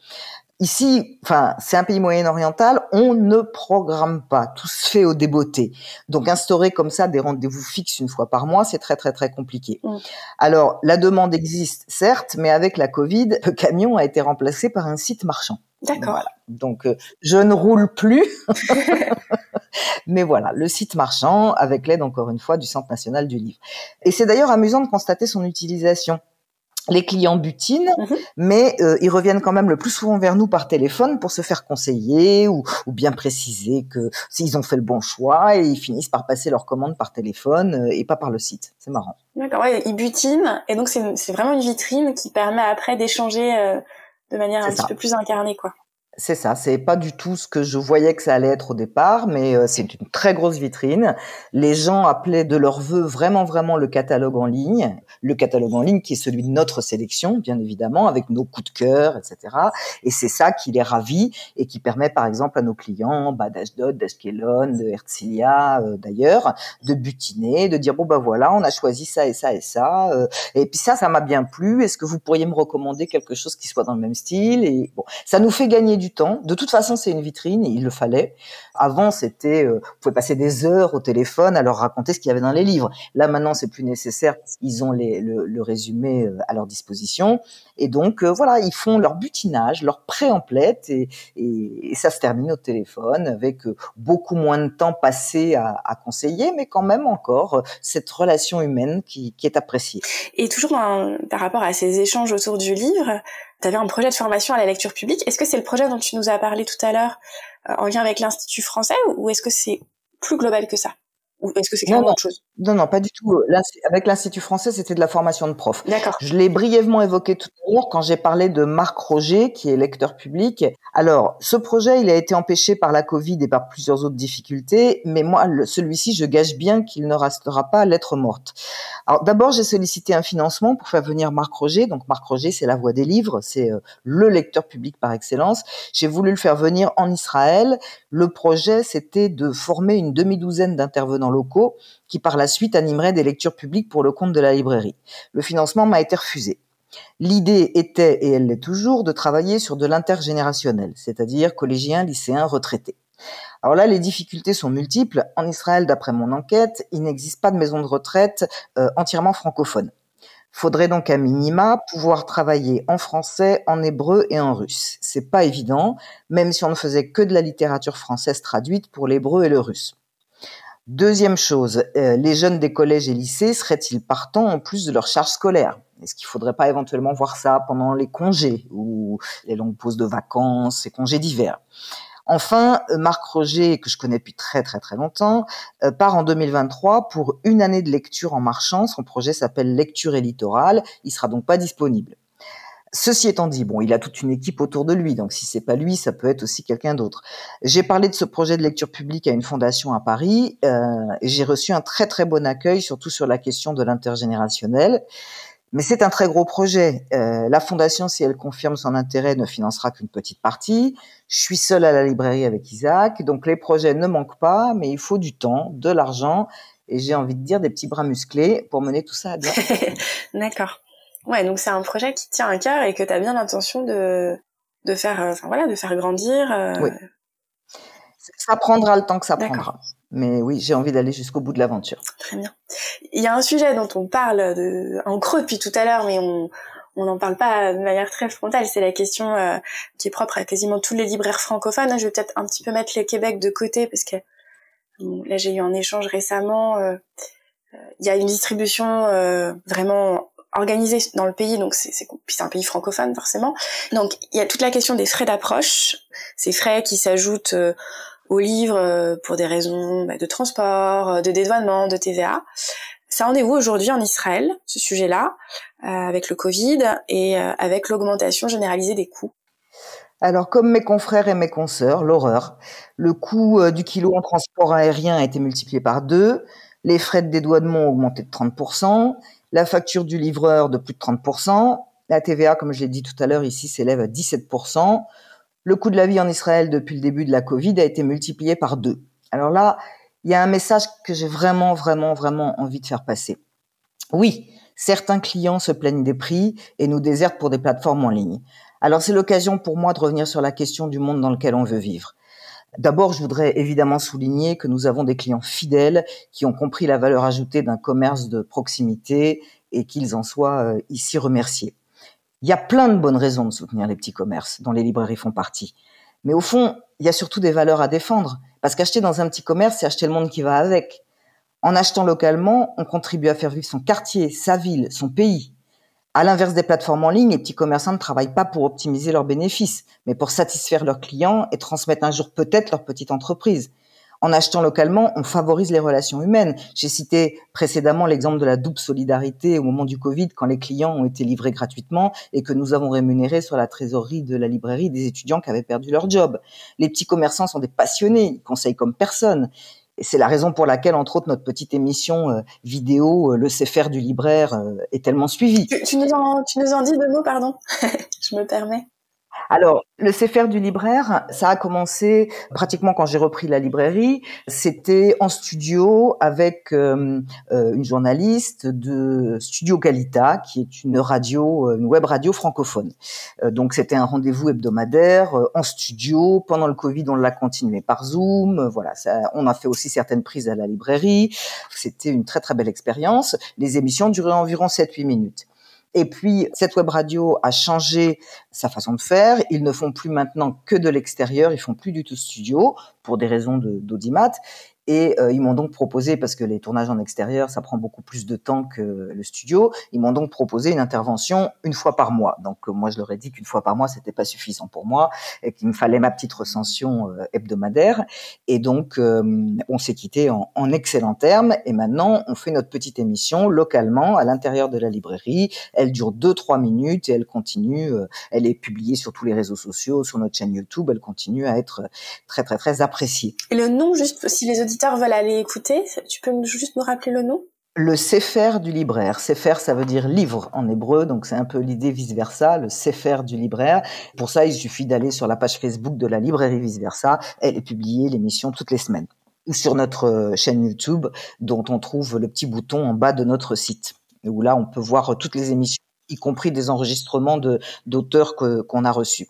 Ici, enfin, c'est un pays moyen-oriental, on ne programme pas, tout se fait au débeauté. Donc instaurer comme ça des rendez-vous fixes une fois par mois, c'est très très très compliqué. Mm. Alors la demande existe certes, mais avec la Covid, le camion a été remplacé par un site marchand. D'accord. Donc euh, je ne roule plus, mais voilà, le site marchand avec l'aide encore une fois du Centre national du livre. Et c'est d'ailleurs amusant de constater son utilisation les clients butinent, mhm. mais euh, ils reviennent quand même le plus souvent vers nous par téléphone pour se faire conseiller ou, ou bien préciser que s'ils ont fait le bon choix et ils finissent par passer leur commande par téléphone euh, et pas par le site. C'est marrant. D'accord, ouais, ils butinent et donc c'est vraiment une vitrine qui permet après d'échanger euh, de manière un petit peu plus incarnée, quoi. C'est ça, c'est pas du tout ce que je voyais que ça allait être au départ, mais euh, c'est une très grosse vitrine. Les gens appelaient de leur vœu vraiment vraiment le catalogue en ligne, le catalogue en ligne qui est celui de notre sélection, bien évidemment, avec nos coups de cœur, etc. Et c'est ça qui les ravit et qui permet par exemple à nos clients bah, d'Ashdod, d'Ashkelon, de Herzliya euh, d'ailleurs, de butiner, de dire bon bah voilà, on a choisi ça et ça et ça, euh, et puis ça, ça m'a bien plu. Est-ce que vous pourriez me recommander quelque chose qui soit dans le même style? Et bon, ça nous fait gagner du De toute façon, c'est une vitrine, il le fallait. Avant, c'était, euh, vous pouvez passer des heures au téléphone à leur raconter ce qu'il y avait dans les livres. Là, maintenant, c'est plus nécessaire. Ils ont le, résumé euh, à leur disposition. Et donc, euh, voilà, ils font leur butinage, leur pré-emplette et, et, ça se termine au téléphone avec beaucoup moins de temps passé à, conseiller, mais quand même encore cette relation humaine qui, est appréciée. Et toujours par rapport à ces échanges autour du livre, tu avais un projet de formation à la lecture publique. Est-ce que c'est le projet dont tu nous as parlé tout à l'heure euh, en lien avec l'Institut français ou est-ce que c'est plus global que ça? Ou est-ce que c'est quelque autre chose? Non, non, pas du tout. Avec l'Institut français, c'était de la formation de prof. D'accord. Je l'ai brièvement évoqué tout à l'heure quand j'ai parlé de Marc Roger, qui est lecteur public. Alors, ce projet, il a été empêché par la Covid et par plusieurs autres difficultés, mais moi, celui-ci, je gage bien qu'il ne restera pas lettre morte. Alors, d'abord, j'ai sollicité un financement pour faire venir Marc Roger. Donc, Marc Roger, c'est la voix des livres, c'est euh, le lecteur public par excellence. J'ai voulu le faire venir en Israël. Le projet, c'était de former une demi-douzaine d'intervenants locaux qui par la suite animeraient des lectures publiques pour le compte de la librairie. Le financement m'a été refusé. L'idée était, et elle l'est toujours, de travailler sur de l'intergénérationnel, c'est-à-dire collégiens, lycéens, retraités. Alors là, les difficultés sont multiples. En Israël, d'après mon enquête, il n'existe pas de maison de retraite euh, entièrement francophone. Faudrait donc à minima pouvoir travailler en français, en hébreu et en russe. C'est pas évident, même si on ne faisait que de la littérature française traduite pour l'hébreu et le russe. Deuxième chose, euh, les jeunes des collèges et lycées seraient-ils partants en plus de leur charge scolaire Est-ce qu'il faudrait pas éventuellement voir ça pendant les congés ou les longues pauses de vacances et congés d'hiver? Enfin, euh, Marc Roger, que je connais depuis très très très longtemps, euh, part en 2023 pour une année de lecture en marchant. Son projet s'appelle Lecture et littoral. Il sera donc pas disponible. Ceci étant dit, bon, il a toute une équipe autour de lui, donc si c'est pas lui, ça peut être aussi quelqu'un d'autre. J'ai parlé de ce projet de lecture publique à une fondation à Paris euh, et j'ai reçu un très très bon accueil, surtout sur la question de l'intergénérationnel. Mais c'est un très gros projet. Euh, la fondation, si elle confirme son intérêt, ne financera qu'une petite partie. Je suis seule à la librairie avec Isaac, donc les projets ne manquent pas, mais il faut du temps, de l'argent et j'ai envie de dire des petits bras musclés pour mener tout ça à bien. D'accord. Ouais, donc c'est un projet qui tient à cœur et que tu as bien l'intention de, de faire, euh, enfin voilà, de faire grandir. Euh. Oui. Ça prendra le temps que ça prendra. Mais oui, j'ai envie d'aller jusqu'au bout de l'aventure. Très bien. Il y a un sujet dont on parle de, en creux depuis tout à l'heure, mais on on n'en parle pas de manière très frontale. C'est la question euh, qui est propre à quasiment tous les libraires francophones. Je vais peut-être un petit peu mettre le Québec de côté parce que là j'ai eu un échange récemment. Il y a une distribution vraiment organisé dans le pays, donc c'est c'est un pays francophone forcément. Donc il y a toute la question des frais d'approche, ces frais qui s'ajoutent euh, aux livres euh, pour des raisons bah, de transport, euh, de dédouanement, de TVA. Ça en est où aujourd'hui en Israël, ce sujet-là, avec le Covid et avec l'augmentation généralisée des coûts? Alors, comme mes confrères et mes consoeurs, l'horreur. Le coût du kilo en transport aérien a été multiplié par deux. Les frais de dédouanement ont augmenté de 30% la facture du livreur de plus de 30%, la TVA, comme je l'ai dit tout à l'heure, ici s'élève à 17%. Le coût de la vie en Israël depuis le début de la Covid a été multiplié par deux. Alors là, il y a un message que j'ai vraiment, vraiment, vraiment envie de faire passer. Oui, certains clients se plaignent des prix et nous désertent pour des plateformes en ligne. Alors c'est l'occasion pour moi de revenir sur la question du monde dans lequel on veut vivre. D'abord, je voudrais évidemment souligner que nous avons des clients fidèles qui ont compris la valeur ajoutée d'un commerce de proximité et qu'ils en soient euh, ici remerciés. Il y a plein de bonnes raisons de soutenir les petits commerces dont les librairies font partie. Mais au fond, il y a surtout des valeurs à défendre. Parce qu'acheter dans un petit commerce, c'est acheter le monde qui va avec. En achetant localement, on contribue à faire vivre son quartier, sa ville, son pays. À l'inverse des plateformes en ligne, les petits commerçants ne travaillent pas pour optimiser leurs bénéfices, mais pour satisfaire leurs clients et transmettre un jour peut-être leur petite entreprise. En achetant localement, on favorise les relations humaines. J'ai cité précédemment l'exemple de la double solidarité au moment du Covid, quand les clients ont été livrés gratuitement et que nous avons rémunéré sur la trésorerie de la librairie des étudiants qui avaient perdu leur job. Les petits commerçants sont des passionnés, ils conseillent comme personne. C'est la raison pour laquelle, entre autres, notre petite émission euh, vidéo, euh, le CFR du libraire, euh, est tellement suivie. Tu, nous en, tu nous en dis deux mots, pardon Je me permets. Alors, le CFR du libraire, ça a commencé pratiquement quand j'ai repris la librairie. C'était en studio avec euh, euh, une journaliste de Studio Galita, qui est une radio, euh, une web radio francophone. donc, c'était un rendez-vous hebdomadaire en studio. Pendant le Covid, on l'a continué par Zoom. Voilà, ça, on a fait aussi certaines prises à la librairie. C'était une très très belle expérience. Les émissions duraient environ 7-8 minutes. Et puis, cette web radio a changé sa façon de faire. Ils ne font plus maintenant que de l'extérieur. Ils font plus du tout studio pour des raisons d'audimat. Et euh, ils m'ont donc proposé, parce que les tournages en extérieur, ça prend beaucoup plus de temps que le studio, ils m'ont donc proposé une intervention une fois par mois. Donc euh, moi, je leur ai dit qu'une fois par mois, c'était pas suffisant pour moi et qu'il me fallait ma petite recension euh, hebdomadaire. Et donc, on s'est quitté en, en excellents termes. Et maintenant, on fait notre petite émission localement à l'intérieur de la librairie. Elle dure deux trois minutes et elle continue. elle est publiée sur tous les réseaux sociaux, sur notre chaîne YouTube. Elle continue à être très très très appréciée. Et le nom, juste si les auditeurs veulent aller écouter, tu peux juste me rappeler le nom? Le Sefer du libraire. Sefer, ça veut dire livre en hébreu, donc c'est un peu l'idée vice-versa, le Sefer du libraire. Pour ça, il suffit d'aller sur la page Facebook de la librairie vice-versa. Elle est publiée, l'émission, toutes les semaines. Ou sur notre euh, chaîne YouTube, dont on trouve le petit bouton en bas de notre site, où là, on peut voir toutes les émissions, y compris des enregistrements d'auteurs qu'on a reçus.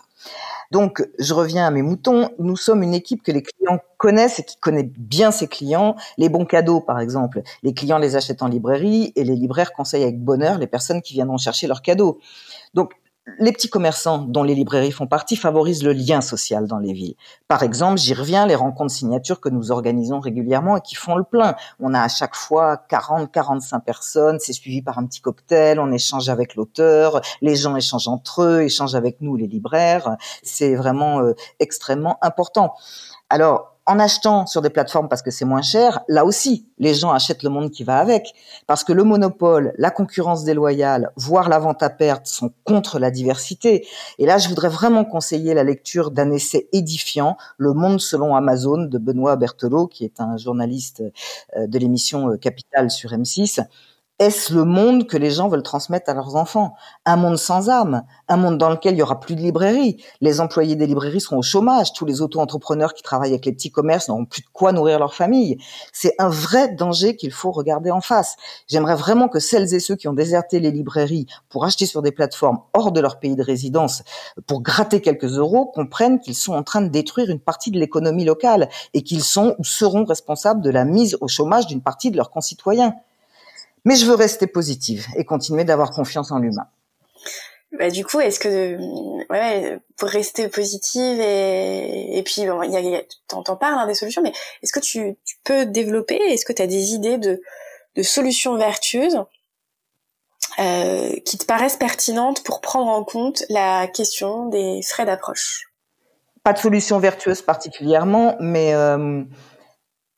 Donc, je reviens à mes moutons. Nous sommes une équipe que les clients connaissent et qui connaît bien ses clients. Les bons cadeaux, par exemple, les clients les achètent en librairie et les libraires conseillent avec bonheur les personnes qui viendront chercher leurs cadeaux. Donc, les petits commerçants dont les librairies font partie favorisent le lien social dans les villes. Par exemple, j'y reviens, les rencontres signatures que nous organisons régulièrement et qui font le plein. On a à chaque fois 40, 45 personnes, c'est suivi par un petit cocktail, on échange avec l'auteur, les gens échangent entre eux, échangent avec nous les libraires. C'est vraiment euh, extrêmement important. Alors, en achetant sur des plateformes parce que c'est moins cher, là aussi, les gens achètent le monde qui va avec. Parce que le monopole, la concurrence déloyale, voire la vente à perte sont contre la diversité. Et là, je voudrais vraiment conseiller la lecture d'un essai édifiant, Le monde selon Amazon, de Benoît Berthelot, qui est un journaliste euh, de l'émission euh, Capital sur M6 est-ce le monde que les gens veulent transmettre à leurs enfants? Un monde sans âme, un monde dans lequel il y aura plus de librairies. Les employés des librairies seront au chômage. Tous les auto-entrepreneurs qui travaillent avec les petits commerces n'auront plus de quoi nourrir leur famille. C'est un vrai danger qu'il faut regarder en face. J'aimerais vraiment que celles et ceux qui ont déserté les librairies pour acheter sur des plateformes hors de leur pays de résidence, pour gratter quelques euros, comprennent qu'ils sont en train de détruire une partie de l'économie locale et qu'ils sont ou seront responsables de la mise au chômage d'une partie de leurs concitoyens. Mais je veux rester positive et continuer d'avoir confiance en l'humain. Bah, du coup, est-ce que, ouais, pour rester positive et, et puis, bon, il y a, y a t'en, parles hein, des solutions, mais est-ce que tu, tu, peux développer, est-ce que tu as des idées de, de solutions vertueuses euh, qui te paraissent pertinentes pour prendre en compte la question des frais d'approche? Pas de solution vertueuse particulièrement, mais euh,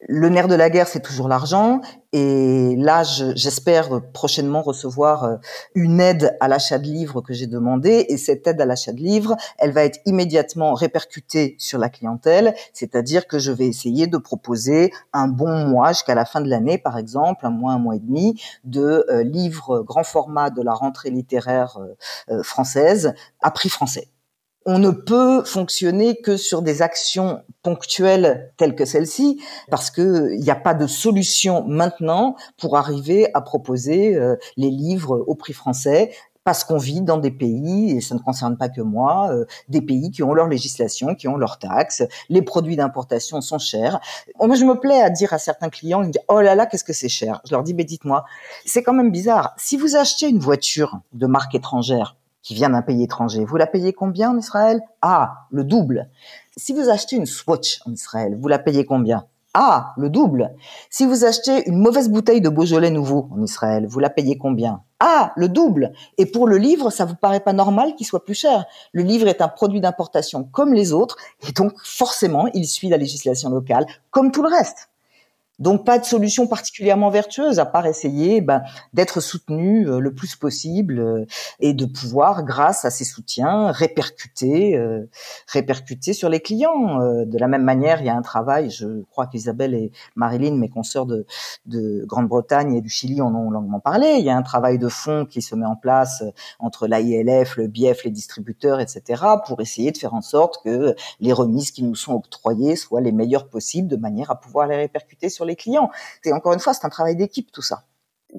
le nerf de la guerre, c'est toujours l'argent. Et là, j'espère prochainement recevoir euh, une aide à l'achat de livres que j'ai demandé. Et cette aide à l'achat de livres, elle va être immédiatement répercutée sur la clientèle. C'est-à-dire que je vais essayer de proposer un bon mois jusqu'à la fin de l'année, par exemple, un mois, un mois et demi, de euh, livres grand format de la rentrée littéraire euh, française à prix français on ne peut fonctionner que sur des actions ponctuelles telles que celle-ci, parce que il n'y a pas de solution maintenant pour arriver à proposer euh, les livres au prix français parce qu'on vit dans des pays, et ça ne concerne pas que moi, euh, des pays qui ont leur législation, qui ont leurs taxes, les produits d'importation sont chers. Moi, je me plais à dire à certains clients, ils me disent, oh là là, qu'est-ce que c'est cher Je leur dis, mais dites-moi, c'est quand même bizarre. Si vous achetez une voiture de marque étrangère, qui vient d'un pays étranger, vous la payez combien en Israël? Ah, le double. Si vous achetez une Swatch en Israël, vous la payez combien? Ah, le double. Si vous achetez une mauvaise bouteille de Beaujolais nouveau en Israël, vous la payez combien? Ah, le double. Et pour le livre, ça vous paraît pas normal qu'il soit plus cher? Le livre est un produit d'importation comme les autres, et donc forcément, il suit la législation locale comme tout le reste. Donc pas de solution particulièrement vertueuse à part essayer ben, d'être soutenu euh, le plus possible euh, et de pouvoir, grâce à ces soutiens, répercuter, euh, répercuter sur les clients. de la même manière, il y a un travail, je crois qu'Isabelle et Marilyn, mes consoeurs de, de Grande-Bretagne et du Chili, en ont longuement parlé. Il y a un travail de fond qui se met en place entre l'AILF, le BIEF, les distributeurs, etc., pour essayer de faire en sorte que les remises qui nous sont octroyées soient les meilleures possibles, de manière à pouvoir les répercuter sur les clients. Et encore une fois, c'est un travail d'équipe tout ça.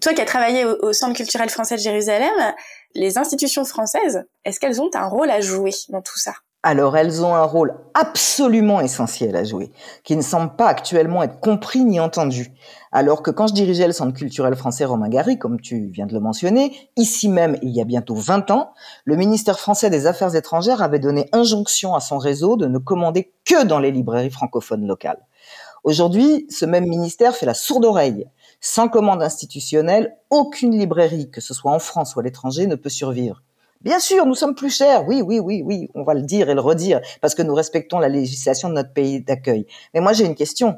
Toi qui as travaillé au, Centre culturel français de Jérusalem, les institutions françaises, est-ce qu'elles ont un rôle à jouer dans tout ça? Alors elles ont un rôle absolument essentiel à jouer, qui ne semble pas actuellement être compris ni entendu. Alors que quand je dirigeais le Centre culturel français Romain Gary, comme tu viens de le mentionner, ici même, il y a bientôt 20 ans, le ministère français des Affaires étrangères avait donné injonction à son réseau de ne commander que dans les librairies francophones locales. Aujourd'hui, ce même ministère fait la sourde oreille. Sans commande institutionnelle, aucune librairie, que ce soit en France ou à l'étranger, ne peut survivre. Bien sûr, nous sommes plus chers. Oui, oui, oui, oui, on va le dire et le redire parce que nous respectons la législation de notre pays d'accueil. Mais moi, j'ai une question.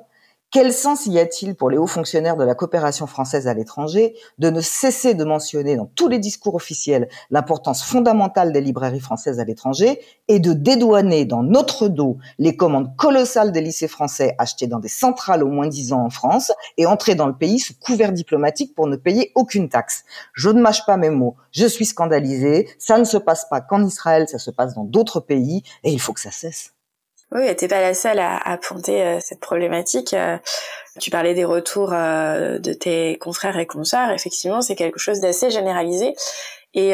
Quel sens y a-t-il pour les hauts fonctionnaires de la coopération française à l'étranger de ne cesser de mentionner dans tous les discours officiels l'importance fondamentale des librairies françaises à l'étranger et de dédouaner dans notre dos les commandes colossales des lycées français achetés dans des centrales au moins dix ans en France et entrer dans le pays sous couvert diplomatique pour ne payer aucune taxe? Je ne mâche pas mes mots, je suis scandalisée, ça ne se passe pas qu'en Israël, ça se passe dans d'autres pays et il faut que ça cesse. Oui, t'es pas la seule à, à pointer euh, cette problématique. Euh, tu parlais des retours euh, de tes confrères et consoeurs. Effectivement, c'est quelque chose d'assez généralisé. Et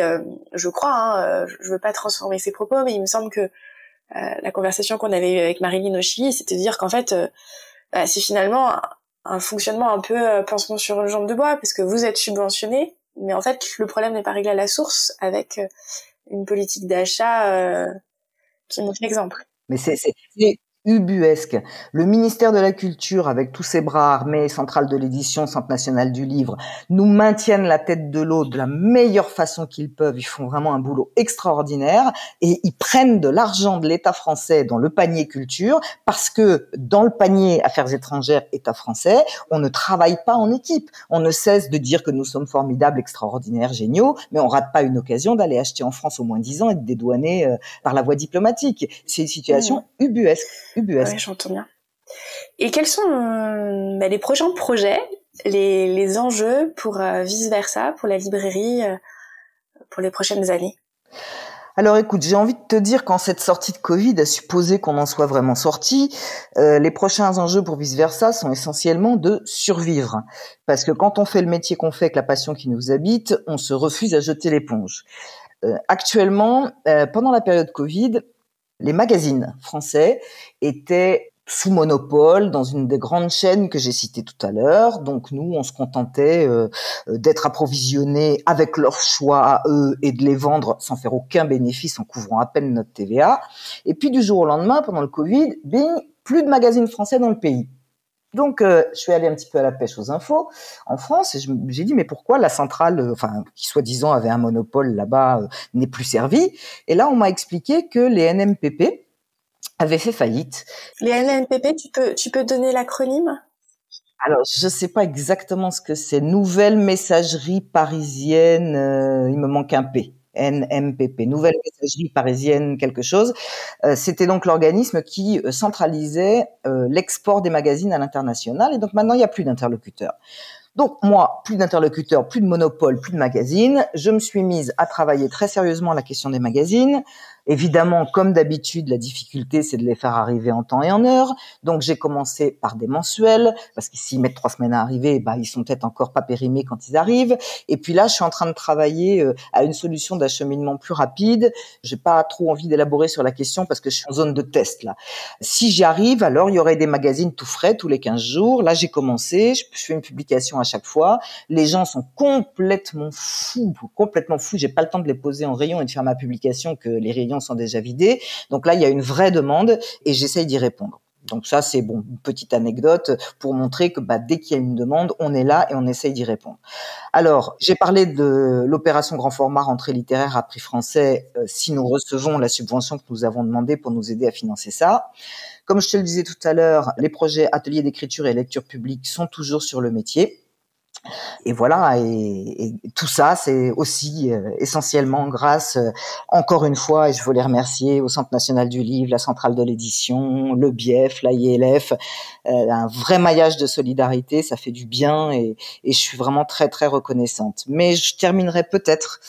je crois, hein, je veux pas transformer ces propos, mais il me semble que la conversation qu'on avait eue avec Marilyn au c'était de dire qu'en fait, bah, c'est finalement un, fonctionnement un peu pansement sur une jambe de bois, parce que vous êtes subventionné, mais en fait, le problème n'est pas réglé à la source avec une politique d'achat qui montre l'exemple. Mais c'est ubuesque. Le ministère de la Culture, avec tous ses bras armés, Centrale de l'édition, Centre national du livre, nous maintiennent la tête de l'eau de la meilleure façon qu'ils peuvent. Ils font vraiment un boulot extraordinaire et ils prennent de l'argent de l'État français dans le panier culture parce que dans le panier affaires étrangères État français, on ne travaille pas en équipe. On ne cesse de dire que nous sommes formidables, extraordinaires, géniaux, mais on rate pas une occasion d'aller acheter en France au moins 10 ans et de dédouaner euh, par la voie diplomatique. C'est une situation mmh. Ubuesque. J'entends bien. Et quels sont euh, bah, les prochains projets, les, enjeux pour euh, Vice Versa, pour la librairie, euh, pour les prochaines années? Alors écoute, j'ai envie de te dire qu'en cette sortie de Covid, à supposer qu'on en soit vraiment sorti, les prochains enjeux pour vice versa sont essentiellement de survivre. Parce que quand on fait le métier qu'on fait avec la passion qui nous habite, on se refuse à jeter l'éponge. actuellement, pendant la période Covid, les magazines français étaient sous monopole dans une des grandes chaînes que j'ai citées tout à l'heure. Donc nous, on se contentait euh, d'être approvisionnés avec leur choix à eux et de les vendre sans faire aucun bénéfice en couvrant à peine notre TVA. Et puis du jour au lendemain, pendant le Covid, bing, plus de magazines français dans le pays. Donc, euh, je suis allé un petit peu à la pêche aux infos en France et j'ai dit mais pourquoi la centrale, euh, enfin qui soi-disant avait un monopole là-bas, euh, n'est plus servie? Et là, on m'a expliqué que les NMPP avaient fait faillite. Les NMPP, tu peux tu peux donner l'acronyme? Alors, je ne sais pas exactement ce que c'est. Nouvelle messagerie parisienne. il me manque un P. NMPP, Nouvelle Messagerie Parisienne quelque chose. Euh, c'était donc l'organisme qui euh, centralisait euh, l'export des magazines à l'international. Et donc maintenant, il n'y a plus d'interlocuteurs. Donc moi, plus d'interlocuteurs, plus de monopole, plus de magazines. Je me suis mise à travailler très sérieusement la question des magazines. Évidemment, comme d'habitude, la difficulté, c'est de les faire arriver en temps et en heure. Donc, j'ai commencé par des mensuels, parce que s'ils mettent trois semaines à arriver, bah, ils sont peut-être encore pas périmés quand ils arrivent. Et puis là, je suis en train de travailler euh, à une solution d'acheminement plus rapide. J'ai pas trop envie d'élaborer sur la question parce que je suis en zone de test, là. Si j'y arrive, alors il y aurait des magazines tout frais tous les 15 jours. Là, j'ai commencé, je fais une publication à chaque fois. Les gens sont complètement fous, complètement fous. J'ai pas le temps de les poser en rayon et de faire ma publication que les rayons sont déjà vidés. Donc là, il y a une vraie demande et j'essaye d'y répondre. Donc ça, c'est bon, une petite anecdote pour montrer que bah, dès qu'il y a une demande, on est là et on essaye d'y répondre. Alors, j'ai parlé de l'opération grand format rentrée littéraire à prix français euh, si nous recevons la subvention que nous avons demandée pour nous aider à financer ça. Comme je te le disais tout à l'heure, les projets ateliers d'écriture et lecture publique sont toujours sur le métier. Et voilà, et, tout ça, c'est aussi euh, essentiellement grâce, euh, encore une fois, et je les remercier, au Centre national du livre, la centrale de l'édition, le BIEF, la ILF, euh, un vrai maillage de solidarité, ça fait du bien et, et je suis vraiment très très reconnaissante. Mais je terminerai peut-être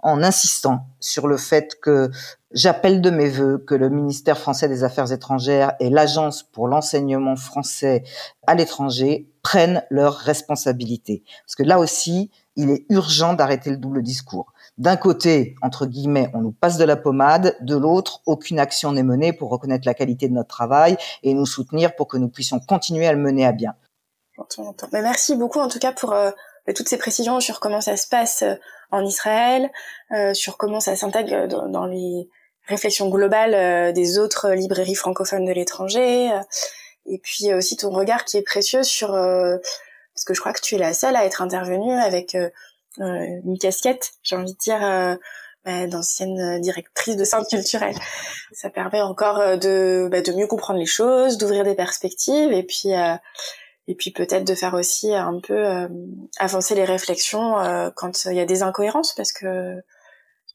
en insistant sur le fait que j'appelle de mes voeux que le ministère français des Affaires étrangères et l'Agence pour l'enseignement français à l'étranger prennent leurs responsabilités. Parce que là aussi, il est urgent d'arrêter le double discours. D'un côté, entre guillemets, on nous passe de la pommade, de l'autre, aucune action n'est menée pour reconnaître la qualité de notre travail et nous soutenir pour que nous puissions continuer à le mener à bien. Mais merci beaucoup en tout cas pour euh, toutes ces précisions sur comment ça se passe euh, en Israël, euh, sur comment ça s'intègre dans, les réflexions globales euh, des autres librairies francophones de l'étranger, et puis aussi ton regard qui est précieux sur, parce que je crois que tu es la seule à être intervenue avec une casquette, j'ai envie de dire, bah, d'ancienne directrice de centre culturel. Ça permet encore de, bah, de mieux comprendre les choses, d'ouvrir des perspectives, et puis et puis peut-être de faire aussi un peu euh, avancer les réflexions euh, quand il y a des incohérences parce que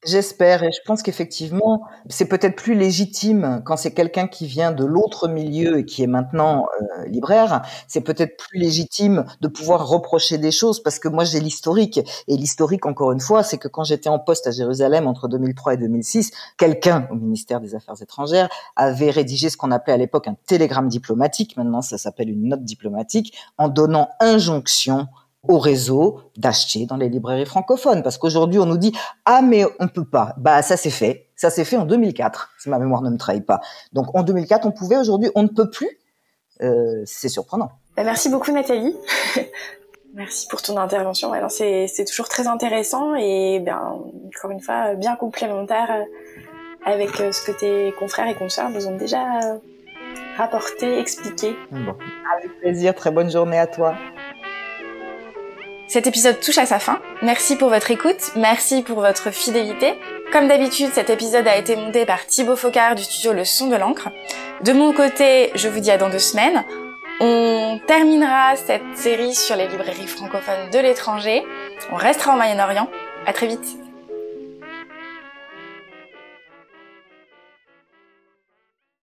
J'espère et je pense qu'effectivement, c'est peut-être plus légitime quand c'est quelqu'un qui vient de l'autre milieu et qui est maintenant euh, libraire, c'est peut-être plus légitime de pouvoir reprocher des choses parce que moi j'ai l'historique et l'historique encore une fois, c'est que quand j'étais en poste à Jérusalem entre 2003 et 2006, quelqu'un au ministère des Affaires étrangères avait rédigé ce qu'on appelait à l'époque un télégramme diplomatique, maintenant ça s'appelle une note diplomatique, en donnant injonction au réseau d'acheter dans les librairies francophones. Parce qu'aujourd'hui, on nous dit ah mais on peut pas. Bah ça c'est fait. Ça s'est fait en 2004, si ma mémoire ne me trahit pas. Donc en 2004, on pouvait. Aujourd'hui, on ne peut plus. Euh, c'est surprenant. Bah, merci beaucoup Nathalie. merci pour ton intervention. c'est, c'est toujours très intéressant et bien encore une fois bien complémentaire avec euh, ce que tes confrères et consoeurs nous ont déjà rapporter, expliquer. Bon, avec plaisir, très bonne journée à toi. Cet épisode touche à sa fin. Merci pour votre écoute, merci pour votre fidélité. Comme d'habitude, cet épisode a été monté par Thibaut Focard du studio Le Son de l'encre. De mon côté, je vous dis à dans deux semaines. On terminera cette série sur les librairies francophones de l'étranger. On restera au Moyen-Orient. À très vite.